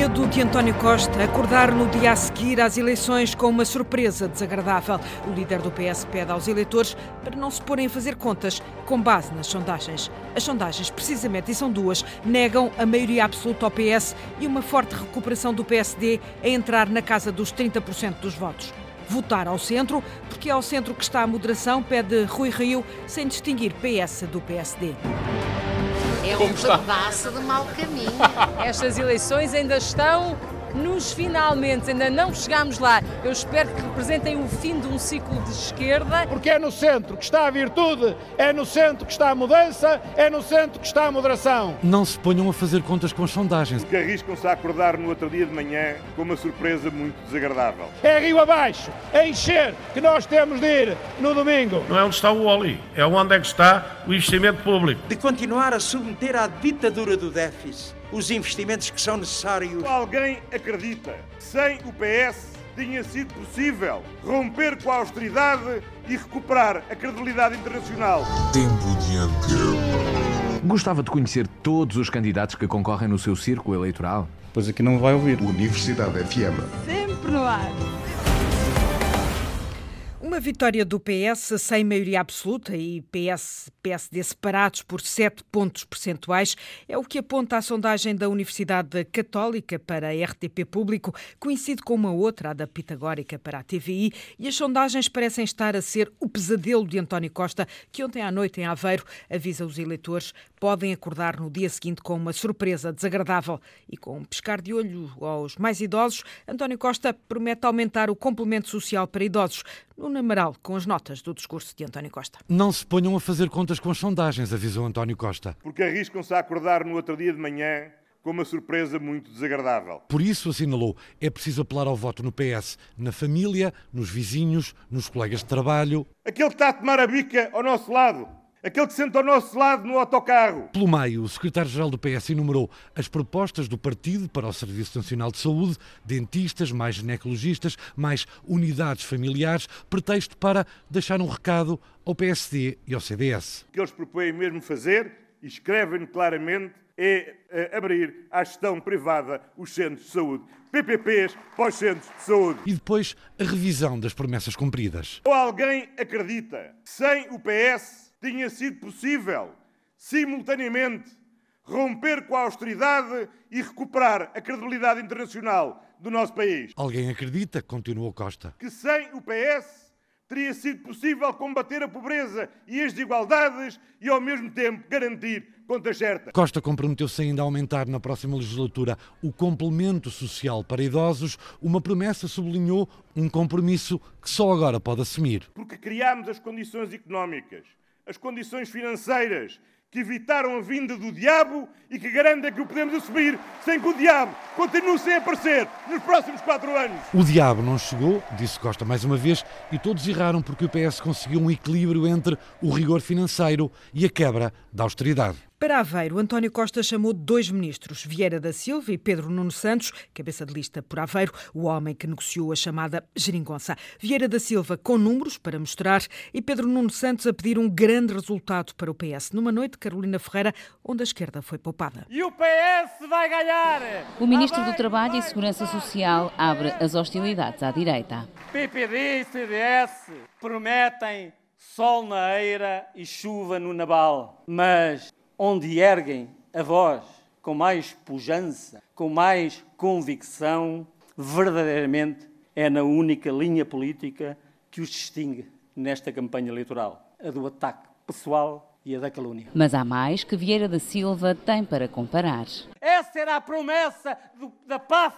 medo de António Costa acordar no dia a seguir às eleições com uma surpresa desagradável. O líder do PS pede aos eleitores para não se porem a fazer contas com base nas sondagens. As sondagens, precisamente, e são duas, negam a maioria absoluta ao PS e uma forte recuperação do PSD a entrar na casa dos 30% dos votos votar ao centro, porque é ao centro que está a moderação, pede Rui Rio, sem distinguir PS do PSD. É um pedaço de mau caminho. Estas eleições ainda estão nos finalmente, ainda não chegámos lá. Eu espero que representem o fim de um ciclo de esquerda. Porque é no centro que está a virtude, é no centro que está a mudança, é no centro que está a moderação. Não se ponham a fazer contas com as sondagens. Que arriscam-se a acordar no outro dia de manhã com uma surpresa muito desagradável. É rio abaixo, é encher, que nós temos de ir no domingo. Não é onde está o Oli, é onde é que está o investimento público. De continuar a submeter à ditadura do déficit os investimentos que são necessários. Alguém acredita que sem o PS tinha sido possível romper com a austeridade e recuperar a credibilidade internacional. Tempo de antena. Gostava de conhecer todos os candidatos que concorrem no seu círculo eleitoral? Pois aqui não vai ouvir. Universidade FM. Sempre no ar. Uma vitória do PS sem maioria absoluta e PS, PSD separados por sete pontos percentuais é o que aponta a sondagem da Universidade Católica para a RTP Público, coincide com uma outra, a da Pitagórica para a TVI, e as sondagens parecem estar a ser o pesadelo de António Costa, que ontem à noite em Aveiro avisa os eleitores podem acordar no dia seguinte com uma surpresa desagradável. E com um pescar de olho aos mais idosos, António Costa promete aumentar o complemento social para idosos. Amaral, com as notas do discurso de António Costa. Não se ponham a fazer contas com as sondagens, avisou António Costa. Porque arriscam-se a acordar no outro dia de manhã com uma surpresa muito desagradável. Por isso, assinalou, é preciso apelar ao voto no PS, na família, nos vizinhos, nos colegas de trabalho. Aquele que está a tomar a bica ao nosso lado Aquele que senta ao nosso lado no autocarro. Pelo meio, o secretário-geral do PS enumerou as propostas do partido para o Serviço Nacional de Saúde, dentistas, mais ginecologistas, mais unidades familiares, pretexto para deixar um recado ao PSD e ao CDS. O que eles propõem mesmo fazer, e escrevem claramente, é, é abrir à gestão privada os centros de saúde. PPPs para os centros de saúde. E depois a revisão das promessas cumpridas. Ou alguém acredita que sem o PS tinha sido possível, simultaneamente, romper com a austeridade e recuperar a credibilidade internacional do nosso país. Alguém acredita, continuou Costa, que sem o PS teria sido possível combater a pobreza e as desigualdades e, ao mesmo tempo, garantir contas certas. Costa comprometeu-se ainda a aumentar na próxima legislatura o complemento social para idosos. Uma promessa sublinhou um compromisso que só agora pode assumir. Porque criámos as condições económicas as condições financeiras que evitaram a vinda do diabo e que garantem que o podemos assumir sem que o diabo continue sem aparecer nos próximos quatro anos. O diabo não chegou, disse Costa mais uma vez, e todos erraram porque o PS conseguiu um equilíbrio entre o rigor financeiro e a quebra da austeridade. Para Aveiro, António Costa chamou dois ministros, Vieira da Silva e Pedro Nuno Santos, cabeça de lista por Aveiro, o homem que negociou a chamada geringonça. Vieira da Silva com números para mostrar e Pedro Nuno Santos a pedir um grande resultado para o PS. Numa noite, Carolina Ferreira, onde a esquerda foi poupada. E o PS vai ganhar! O ministro do Trabalho e Segurança Social abre as hostilidades à direita. PPD e CDS prometem sol na eira e chuva no naval, mas onde erguem a voz com mais pujança, com mais convicção, verdadeiramente é na única linha política que os distingue nesta campanha eleitoral, a do ataque pessoal e a da calúnia. Mas há mais que Vieira da Silva tem para comparar. Essa era a promessa do, da PAF,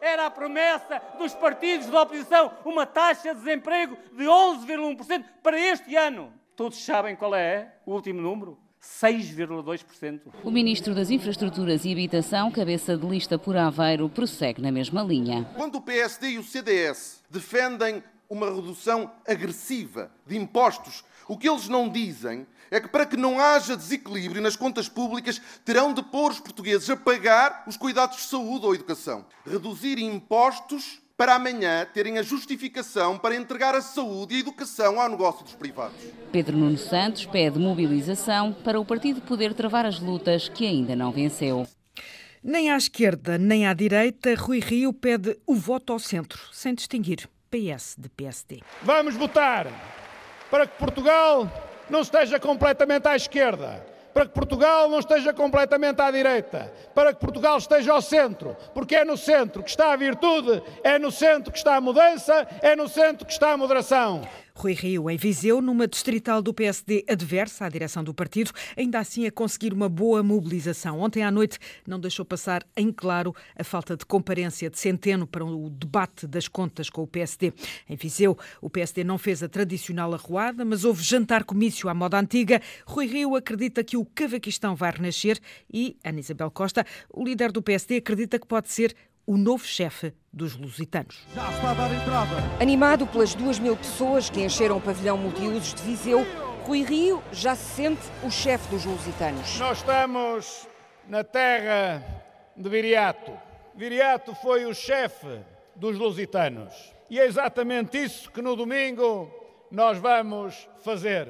era a promessa dos partidos da oposição, uma taxa de desemprego de 11,1% para este ano. Todos sabem qual é o último número? 6,2%. O ministro das Infraestruturas e Habitação, cabeça de lista por Aveiro, prossegue na mesma linha. Quando o PSD e o CDS defendem uma redução agressiva de impostos, o que eles não dizem é que para que não haja desequilíbrio nas contas públicas, terão de pôr os portugueses a pagar os cuidados de saúde ou educação. Reduzir impostos para amanhã terem a justificação para entregar a saúde e a educação ao negócio dos privados. Pedro Nuno Santos pede mobilização para o partido poder travar as lutas que ainda não venceu. Nem à esquerda nem à direita, Rui Rio pede o voto ao centro, sem distinguir PS de PSD. Vamos votar para que Portugal não esteja completamente à esquerda, para que Portugal não esteja completamente à direita, para que Portugal esteja ao centro, porque é no centro que está a virtude, é no centro que está a mudança, é no centro que está a moderação. Rui Rio, em Viseu, numa distrital do PSD adversa à direção do partido, ainda assim a conseguir uma boa mobilização. Ontem à noite não deixou passar em claro a falta de comparência de Centeno para o debate das contas com o PSD. Em Viseu, o PSD não fez a tradicional arruada, mas houve jantar-comício à moda antiga. Rui Rio acredita que o Cavaquistão vai renascer e, Ana Isabel Costa, o líder do PSD, acredita que pode ser o novo chefe dos lusitanos. Já está a dar entrada. Animado pelas duas mil pessoas que encheram o pavilhão multiusos de Viseu, Rui Rio já se sente o chefe dos lusitanos. Nós estamos na terra de Viriato. Viriato foi o chefe dos lusitanos. E é exatamente isso que no domingo nós vamos fazer.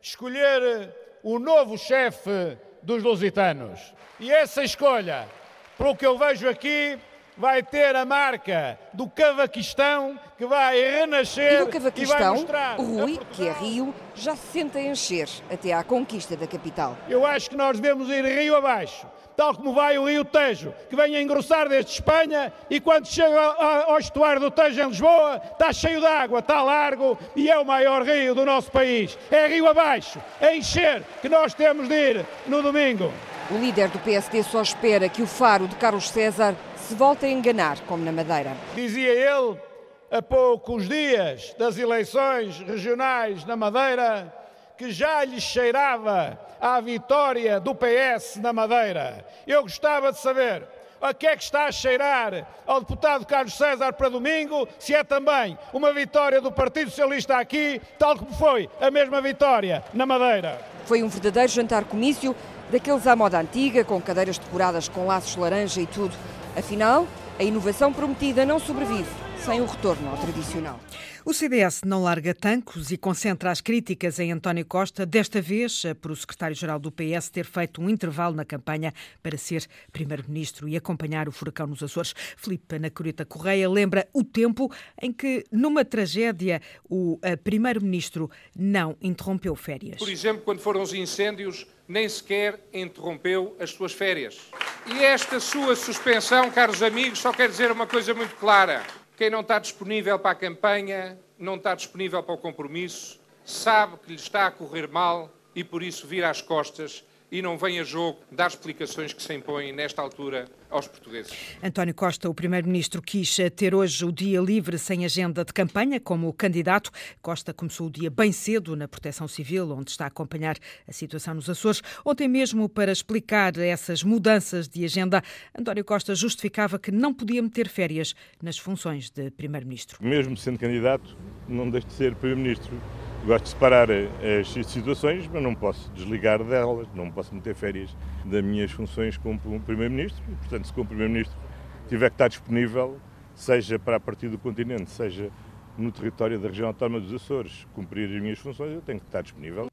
Escolher o novo chefe dos lusitanos. E essa escolha, pelo que eu vejo aqui, vai ter a marca do Cavaquistão que vai renascer e, do Cavaquistão, e vai Rui, que é Rio, já se senta a encher até à conquista da capital. Eu acho que nós devemos ir rio abaixo, tal como vai o Rio Tejo, que vem a engrossar desde Espanha e quando chega ao estuário do Tejo em Lisboa, está cheio de água, está largo e é o maior rio do nosso país. É rio abaixo, é encher que nós temos de ir no domingo. O líder do PSD só espera que o faro de Carlos César se volta a enganar, como na Madeira. Dizia ele, há poucos dias das eleições regionais na Madeira, que já lhe cheirava à vitória do PS na Madeira. Eu gostava de saber a que é que está a cheirar ao deputado Carlos César para domingo, se é também uma vitória do Partido Socialista aqui, tal como foi a mesma vitória na Madeira. Foi um verdadeiro jantar-comício, daqueles à moda antiga, com cadeiras decoradas com laços laranja e tudo. Afinal, a inovação prometida não sobrevive sem o retorno ao tradicional. O CDS não larga tancos e concentra as críticas em António Costa, desta vez eh, por o secretário-geral do PS ter feito um intervalo na campanha para ser primeiro-ministro e acompanhar o furacão nos Açores. Filipe Anacorita Correia lembra o tempo em que, numa tragédia, o eh, primeiro-ministro não interrompeu férias. Por exemplo, quando foram os incêndios, nem sequer interrompeu as suas férias. E esta sua suspensão, caros amigos, só quer dizer uma coisa muito clara. Quem não está disponível para a campanha, não está disponível para o compromisso, sabe que lhe está a correr mal e por isso vira as costas e não vem a jogo dar explicações que se impõem nesta altura aos portugueses. António Costa, o primeiro-ministro, quis ter hoje o dia livre sem agenda de campanha como candidato. Costa começou o dia bem cedo na Proteção Civil, onde está a acompanhar a situação nos Açores. Ontem mesmo, para explicar essas mudanças de agenda, António Costa justificava que não podia meter férias nas funções de primeiro-ministro. Mesmo sendo candidato, não deixe de ser primeiro-ministro Gosto de separar as situações, mas não posso desligar delas, não posso meter férias das minhas funções como Primeiro-Ministro. Portanto, se como Primeiro-Ministro tiver que estar disponível, seja para a partir do continente, seja no território da região autónoma dos Açores, cumprir as minhas funções, eu tenho que estar disponível.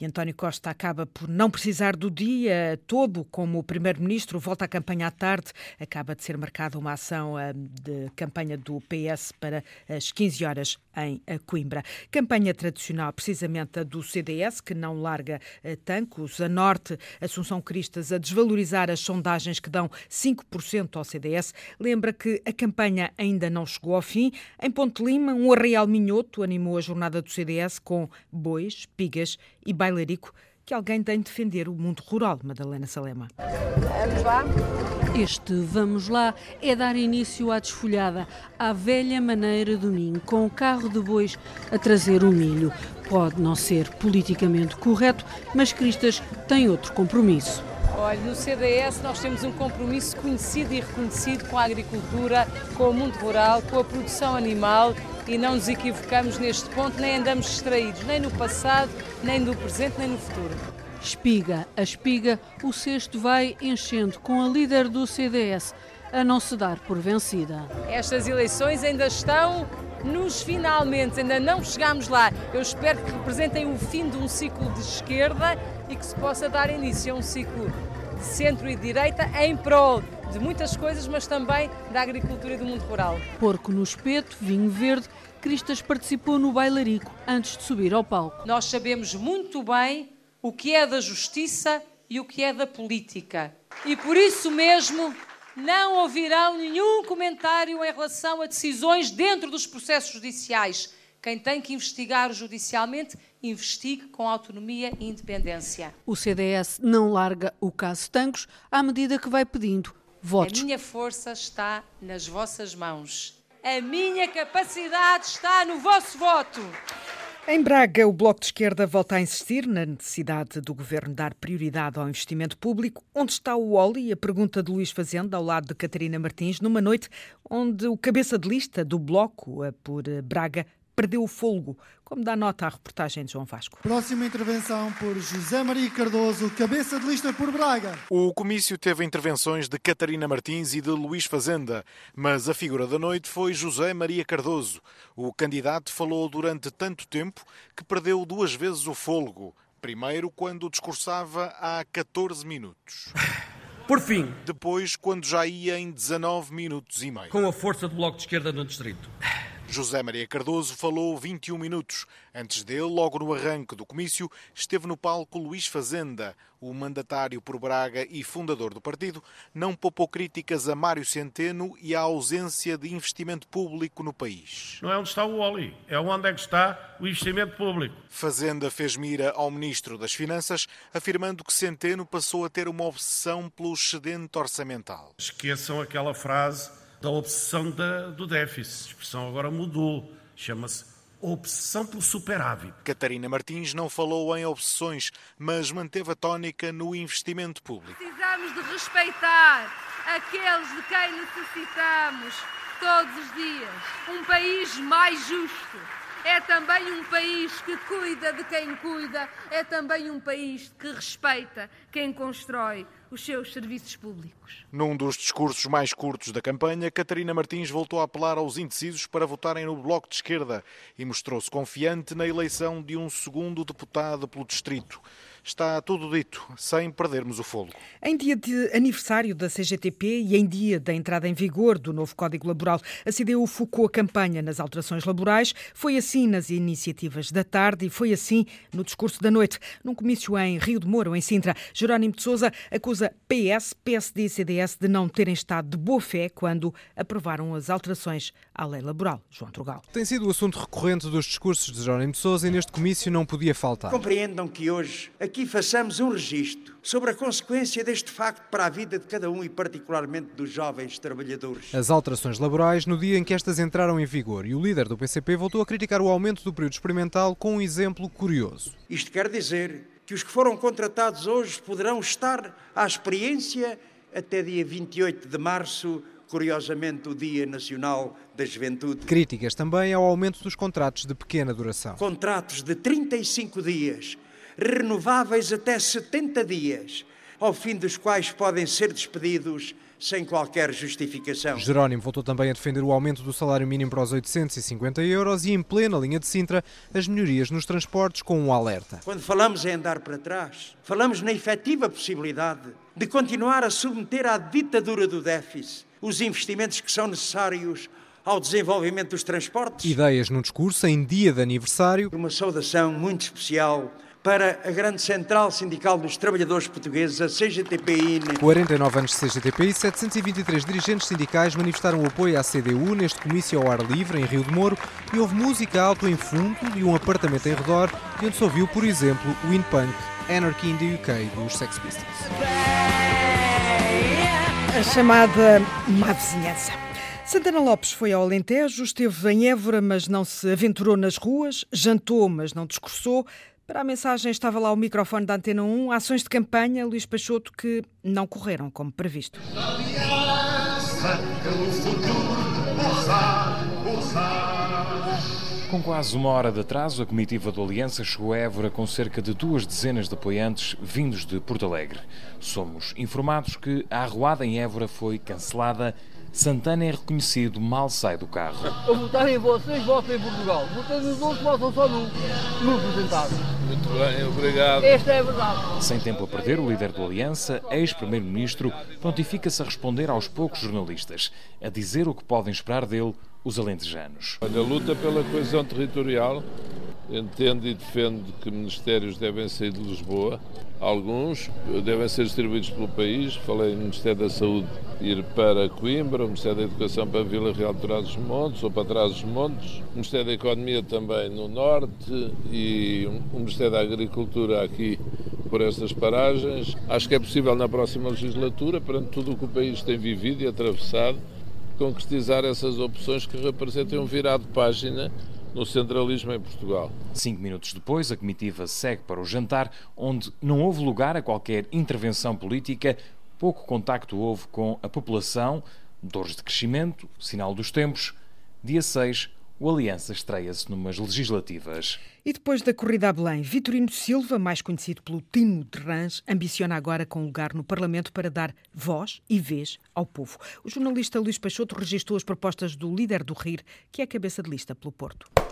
E António Costa acaba por não precisar do dia todo como primeiro-ministro, volta à campanha à tarde, acaba de ser marcada uma ação ah, de campanha do PS para as 15 horas em Coimbra. Campanha tradicional, precisamente a do CDS, que não larga ah, tancos. A Norte, Assunção Cristas, a desvalorizar as sondagens que dão 5% ao CDS. Lembra que a campanha ainda não chegou ao fim. Em Ponte Lima, um arreal minhoto animou a jornada do CDS com bois, pigas e bailarico que alguém tem de defender o mundo rural, Madalena Salema. Vamos lá? Este Vamos Lá é dar início à desfolhada, à velha maneira do ninho, com o carro de bois a trazer o milho. Pode não ser politicamente correto, mas Cristas tem outro compromisso. Olha, no CDS nós temos um compromisso conhecido e reconhecido com a agricultura, com o mundo rural, com a produção animal e não nos equivocamos neste ponto, nem andamos distraídos, nem no passado, nem no presente, nem no futuro. Espiga a espiga, o cesto vai enchendo com a líder do CDS a não se dar por vencida. Estas eleições ainda estão nos finalmente, ainda não chegámos lá. Eu espero que representem o fim de um ciclo de esquerda e que se possa dar início a um ciclo de centro e direita em prol de muitas coisas, mas também da agricultura e do mundo rural. Porco no espeto, vinho verde, Cristas participou no bailarico antes de subir ao palco. Nós sabemos muito bem o que é da justiça e o que é da política. E por isso mesmo não ouvirão nenhum comentário em relação a decisões dentro dos processos judiciais. Quem tem que investigar judicialmente, investigue com autonomia e independência. O CDS não larga o caso Tancos à medida que vai pedindo votos. A minha força está nas vossas mãos. A minha capacidade está no vosso voto. Em Braga, o Bloco de Esquerda volta a insistir na necessidade do governo dar prioridade ao investimento público. Onde está o Oli? A pergunta de Luís Fazenda, ao lado de Catarina Martins, numa noite onde o cabeça de lista do Bloco por Braga perdeu o fôlego, como dá nota à reportagem de João Vasco. Próxima intervenção por José Maria Cardoso, cabeça de lista por Braga. O comício teve intervenções de Catarina Martins e de Luís Fazenda, mas a figura da noite foi José Maria Cardoso. O candidato falou durante tanto tempo que perdeu duas vezes o fôlego. Primeiro, quando discursava há 14 minutos. Por fim. Depois, quando já ia em 19 minutos e meio. Com a força do Bloco de Esquerda no Distrito. José Maria Cardoso falou 21 minutos. Antes dele, logo no arranque do comício, esteve no palco Luís Fazenda. O mandatário por Braga e fundador do partido não poupou críticas a Mário Centeno e à ausência de investimento público no país. Não é onde está o óleo, é onde é que está o investimento público. Fazenda fez mira ao ministro das Finanças, afirmando que Centeno passou a ter uma obsessão pelo excedente orçamental. Esqueçam aquela frase da obsessão da, do déficit. A expressão agora mudou, chama-se obsessão pelo superávit. Catarina Martins não falou em obsessões, mas manteve a tónica no investimento público. Precisamos de respeitar aqueles de quem necessitamos todos os dias. Um país mais justo. É também um país que cuida de quem cuida, é também um país que respeita quem constrói os seus serviços públicos. Num dos discursos mais curtos da campanha, Catarina Martins voltou a apelar aos indecisos para votarem no Bloco de Esquerda e mostrou-se confiante na eleição de um segundo deputado pelo distrito. Está tudo dito, sem perdermos o fôlego. Em dia de aniversário da CGTP e em dia da entrada em vigor do novo Código Laboral, a CDU focou a campanha nas alterações laborais. Foi assim nas iniciativas da tarde e foi assim no discurso da noite. Num comício em Rio de Moro, em Sintra, Jerónimo de Sousa acusa PS, PSD e CDS de não terem estado de boa fé quando aprovaram as alterações à lei laboral. João Trugal. Tem sido o assunto recorrente dos discursos de Jerónimo de Sousa e neste comício não podia faltar. Compreendam que hoje aqui façamos um registro sobre a consequência deste facto para a vida de cada um e particularmente dos jovens trabalhadores. As alterações laborais no dia em que estas entraram em vigor e o líder do PCP voltou a criticar o aumento do período experimental com um exemplo curioso. Isto quer dizer que os que foram contratados hoje poderão estar à experiência até dia 28 de março curiosamente o Dia Nacional da Juventude. Críticas também ao aumento dos contratos de pequena duração. Contratos de 35 dias, renováveis até 70 dias, ao fim dos quais podem ser despedidos sem qualquer justificação. Jerónimo voltou também a defender o aumento do salário mínimo para os 850 euros e, em plena linha de Sintra, as melhorias nos transportes com um alerta. Quando falamos em andar para trás, falamos na efetiva possibilidade de continuar a submeter à ditadura do déficit os investimentos que são necessários ao desenvolvimento dos transportes. Ideias num discurso em dia de aniversário. Uma saudação muito especial para a grande Central Sindical dos Trabalhadores Portugueses, a CGTPI. 49 anos de CGTPI, 723 dirigentes sindicais manifestaram o apoio à CDU neste comício ao ar livre em Rio de Moro e houve música alto em fundo e um apartamento em redor, de onde se ouviu, por exemplo, o Punk Anarchy in the UK dos Sex Pistols. A chamada má vizinhança. Santana Lopes foi ao Alentejo, esteve em Évora, mas não se aventurou nas ruas, jantou, mas não discursou. Para a mensagem estava lá o microfone da Antena 1, ações de campanha, Luís Peixoto, que não correram como previsto. Com quase uma hora de atraso, a comitiva do Aliança chegou a Évora com cerca de duas dezenas de apoiantes vindos de Porto Alegre. Somos informados que a arruada em Évora foi cancelada. Santana é reconhecido, mal sai do carro. Eu votar em vocês, voto em Portugal. Votei nos outros, votam só num, num representado. Muito bem, obrigado. Esta é a verdade. Sem tempo a perder, o líder do Aliança, ex-primeiro-ministro, prontifica-se a responder aos poucos jornalistas, a dizer o que podem esperar dele os alentejanos. Olha, a luta pela coesão territorial entende e defende que ministérios devem sair de Lisboa. Alguns devem ser distribuídos pelo país. Falei no Ministério da Saúde ir para Coimbra, o Ministério da Educação para Vila Real de Trás-os-Montes ou para Trás-os-Montes, o Ministério da Economia também no Norte e o Ministério da Agricultura aqui por estas paragens. Acho que é possível na próxima legislatura, perante tudo o que o país tem vivido e atravessado, concretizar essas opções que representem um virado de página no centralismo em Portugal. Cinco minutos depois, a comitiva segue para o jantar, onde não houve lugar a qualquer intervenção política, pouco contacto houve com a população, dores de crescimento, sinal dos tempos. Dia 6, o Aliança estreia-se numas legislativas. E depois da corrida a Belém, Vitorino Silva, mais conhecido pelo Timo de Rãs, ambiciona agora com lugar no Parlamento para dar voz e vez ao povo. O jornalista Luís Peixoto registrou as propostas do líder do RIR, que é cabeça de lista pelo Porto.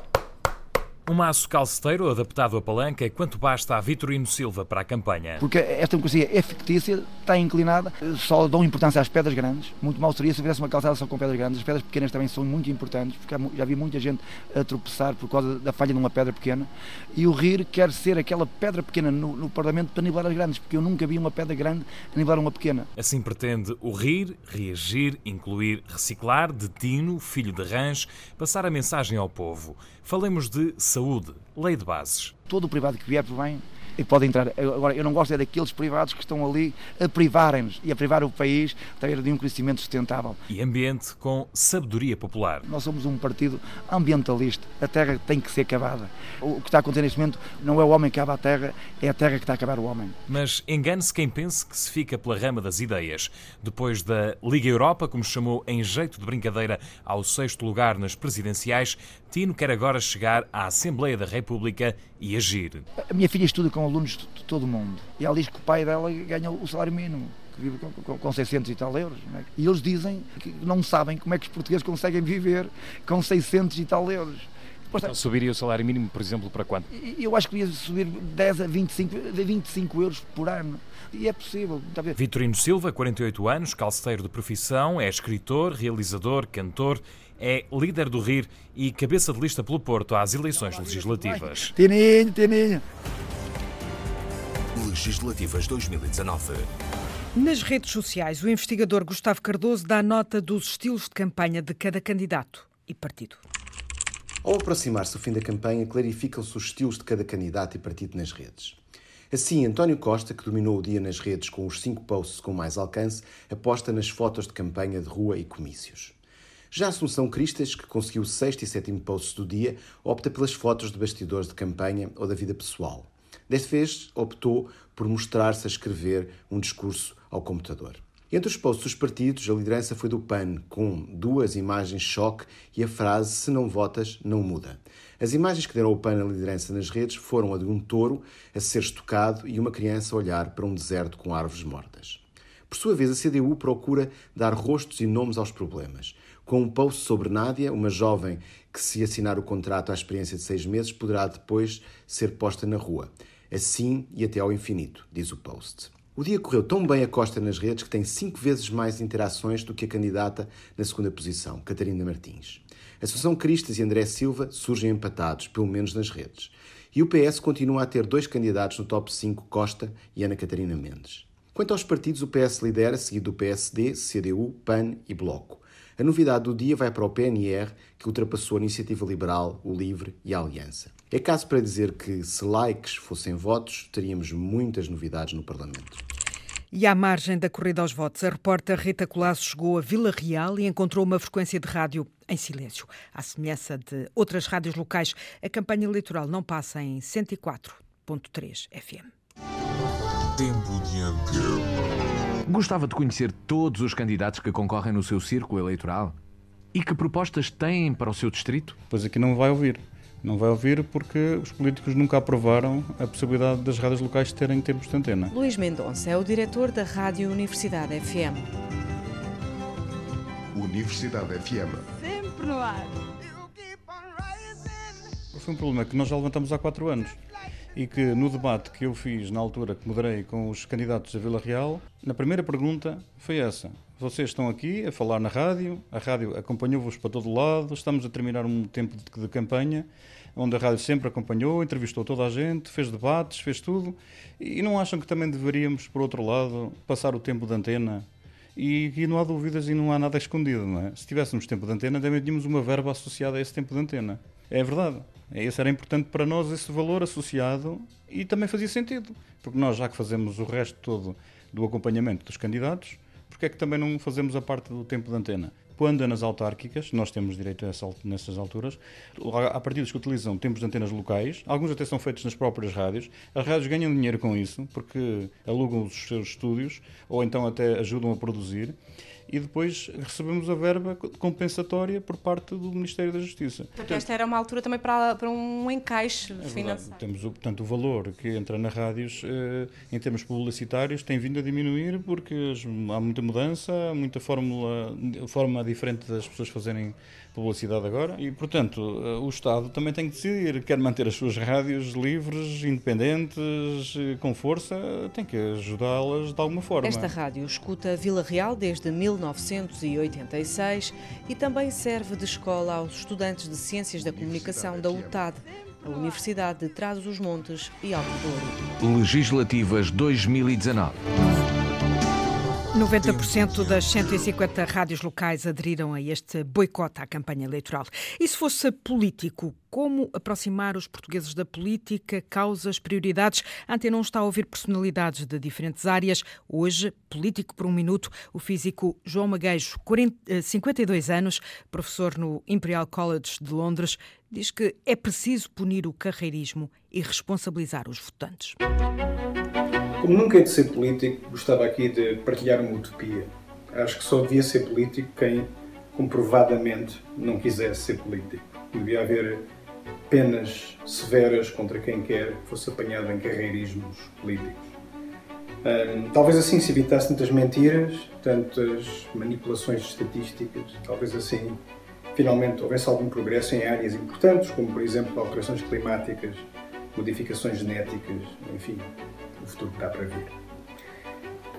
Um maço calceteiro adaptado a palanca é quanto basta a Vitorino Silva para a campanha. Porque esta democracia é fictícia, está inclinada, só dão importância às pedras grandes. Muito mal seria se tivesse uma calçada só com pedras grandes. As pedras pequenas também são muito importantes, porque já vi muita gente a tropeçar por causa da falha de uma pedra pequena. E o RIR quer ser aquela pedra pequena no, no Parlamento para nivelar as grandes, porque eu nunca vi uma pedra grande nivelar uma pequena. Assim pretende o RIR reagir, incluir, reciclar, de Tino, filho de Rãs, passar a mensagem ao povo. Falemos de saúde, lei de bases. Todo o privado que vier por bem e pode entrar. Agora, eu não gosto é daqueles privados que estão ali a privarem-nos e a privar o país de um crescimento sustentável. E ambiente com sabedoria popular. Nós somos um partido ambientalista. A terra tem que ser acabada. O que está a acontecer neste momento não é o homem que acaba a terra, é a terra que está a acabar o homem. Mas engane-se quem pense que se fica pela rama das ideias. Depois da Liga Europa, como chamou em jeito de brincadeira ao sexto lugar nas presidenciais, Tino quer agora chegar à Assembleia da República e agir. A minha filha estuda com alunos de todo o mundo e ela diz que o pai dela ganha o salário mínimo que vive com, com 600 e tal euros. É? E eles dizem que não sabem como é que os portugueses conseguem viver com 600 e tal euros. Então, subiria o salário mínimo, por exemplo, para quanto? Eu acho que ia subir 10 a 25, 25 euros por ano. E é possível. Vitorino Silva, 48 anos, calceteiro de profissão, é escritor, realizador, cantor, é líder do RIR e cabeça de lista pelo Porto às eleições legislativas. Tininho, Tininho. Legislativas 2019. Nas redes sociais, o investigador Gustavo Cardoso dá nota dos estilos de campanha de cada candidato e partido. Ao aproximar-se o fim da campanha, clarificam-se os estilos de cada candidato e partido nas redes. Assim, António Costa, que dominou o dia nas redes com os cinco posts com mais alcance, aposta nas fotos de campanha de rua e comícios. Já Assunção Cristas, que conseguiu o sexto e sétimo posts do dia, opta pelas fotos de bastidores de campanha ou da vida pessoal. Desta vez, optou por mostrar-se a escrever um discurso ao computador. Entre os posts dos partidos, a liderança foi do PAN, com duas imagens choque e a frase Se não votas, não muda. As imagens que deram ao PAN a liderança nas redes foram a de um touro a ser estocado e uma criança a olhar para um deserto com árvores mortas. Por sua vez, a CDU procura dar rostos e nomes aos problemas. Com um post sobre Nádia, uma jovem que, se assinar o contrato à experiência de seis meses, poderá depois ser posta na rua. Assim e até ao infinito, diz o post. O dia correu tão bem a Costa nas redes que tem cinco vezes mais interações do que a candidata na segunda posição, Catarina Martins. Assunção Cristas e André Silva surgem empatados, pelo menos nas redes. E o PS continua a ter dois candidatos no top 5, Costa e Ana Catarina Mendes. Quanto aos partidos, o PS lidera, seguido do PSD, CDU, PAN e Bloco. A novidade do dia vai para o PNR, que ultrapassou a Iniciativa Liberal, o Livre e a Aliança. É caso para dizer que, se likes fossem votos, teríamos muitas novidades no Parlamento. E à margem da corrida aos votos, a repórter Rita Colasso chegou a Vila Real e encontrou uma frequência de rádio em silêncio. À semelhança de outras rádios locais, a campanha eleitoral não passa em 104.3 FM. Tempo de antena. Gostava de conhecer todos os candidatos que concorrem no seu círculo eleitoral? E que propostas têm para o seu distrito? Pois aqui não vai ouvir. Não vai ouvir porque os políticos nunca aprovaram a possibilidade das rádios locais terem tempos de antena. Luís Mendonça é o diretor da Rádio Universidade FM. Universidade FM. Sempre no ar. Foi um problema que nós já levantamos há quatro anos e que no debate que eu fiz na altura que moderei com os candidatos a Vila Real, na primeira pergunta foi essa. Vocês estão aqui a falar na rádio, a rádio acompanhou-vos para todo lado, estamos a terminar um tempo de, de campanha onde a rádio sempre acompanhou, entrevistou toda a gente, fez debates, fez tudo, e não acham que também deveríamos, por outro lado, passar o tempo de antena e, e, não há dúvidas e não há nada escondido, não é? Se tivéssemos tempo de antena, também tínhamos uma verba associada a esse tempo de antena. É verdade. Esse era importante para nós, esse valor associado, e também fazia sentido, porque nós, já que fazemos o resto todo do acompanhamento dos candidatos, porque é que também não fazemos a parte do tempo de antena? Quando é nas autárquicas, nós temos direito a essa, nessas alturas, há partidos que utilizam tempos de antenas locais, alguns até são feitos nas próprias rádios. As rádios ganham dinheiro com isso, porque alugam os seus estúdios, ou então até ajudam a produzir e depois recebemos a verba compensatória por parte do Ministério da Justiça. Porque esta era uma altura também para, para um encaixe é financeiro. Temos, portanto, o valor que entra nas rádios eh, em termos publicitários tem vindo a diminuir porque há muita mudança, há muita fórmula, forma diferente das pessoas fazerem publicidade agora e, portanto, eh, o Estado também tem que decidir. Quer manter as suas rádios livres, independentes, eh, com força, tem que ajudá-las de alguma forma. Esta rádio escuta Vila Real desde 1986 e também serve de escola aos estudantes de Ciências da Comunicação da UTAD, a Universidade de Trás-os-Montes e Alto Douro. Legislativas 2019. 90% das 150 rádios locais aderiram a este boicote à campanha eleitoral. E se fosse político, como aproximar os portugueses da política, causas, prioridades? A Antena não está a ouvir personalidades de diferentes áreas. Hoje, político por um minuto, o físico João Magueijo, 40, 52 anos, professor no Imperial College de Londres, diz que é preciso punir o carreirismo e responsabilizar os votantes. Como nunca hei de ser político, gostava aqui de partilhar uma utopia. Acho que só devia ser político quem comprovadamente não quisesse ser político. Devia haver penas severas contra quem quer que fosse apanhado em carreirismos políticos. Talvez assim se evitasse tantas mentiras, tantas manipulações estatísticas, talvez assim finalmente houvesse algum progresso em áreas importantes, como por exemplo alterações climáticas, modificações genéticas, enfim, futuro está para vir.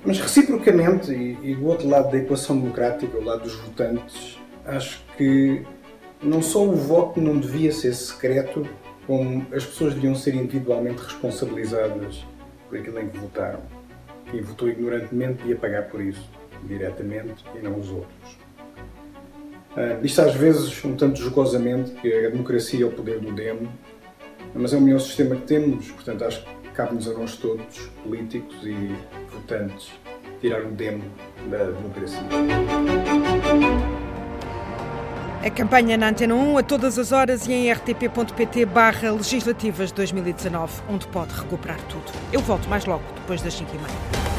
Mas reciprocamente, e, e do outro lado da equação democrática, o lado dos votantes, acho que não só o voto não devia ser secreto, como as pessoas deviam ser individualmente responsabilizadas por aquilo em que votaram. Quem votou ignorantemente devia pagar por isso, diretamente, e não os outros. Uh, isto às vezes um tanto jogosamente, que a democracia é o poder do demo, mas é o melhor sistema que temos, portanto acho que cabe-nos a nós todos, políticos e votantes, tirar o demo da democracia. A campanha na Antena 1 a todas as horas e em rtp.pt barra legislativas 2019, onde pode recuperar tudo. Eu volto mais logo, depois das 5h30.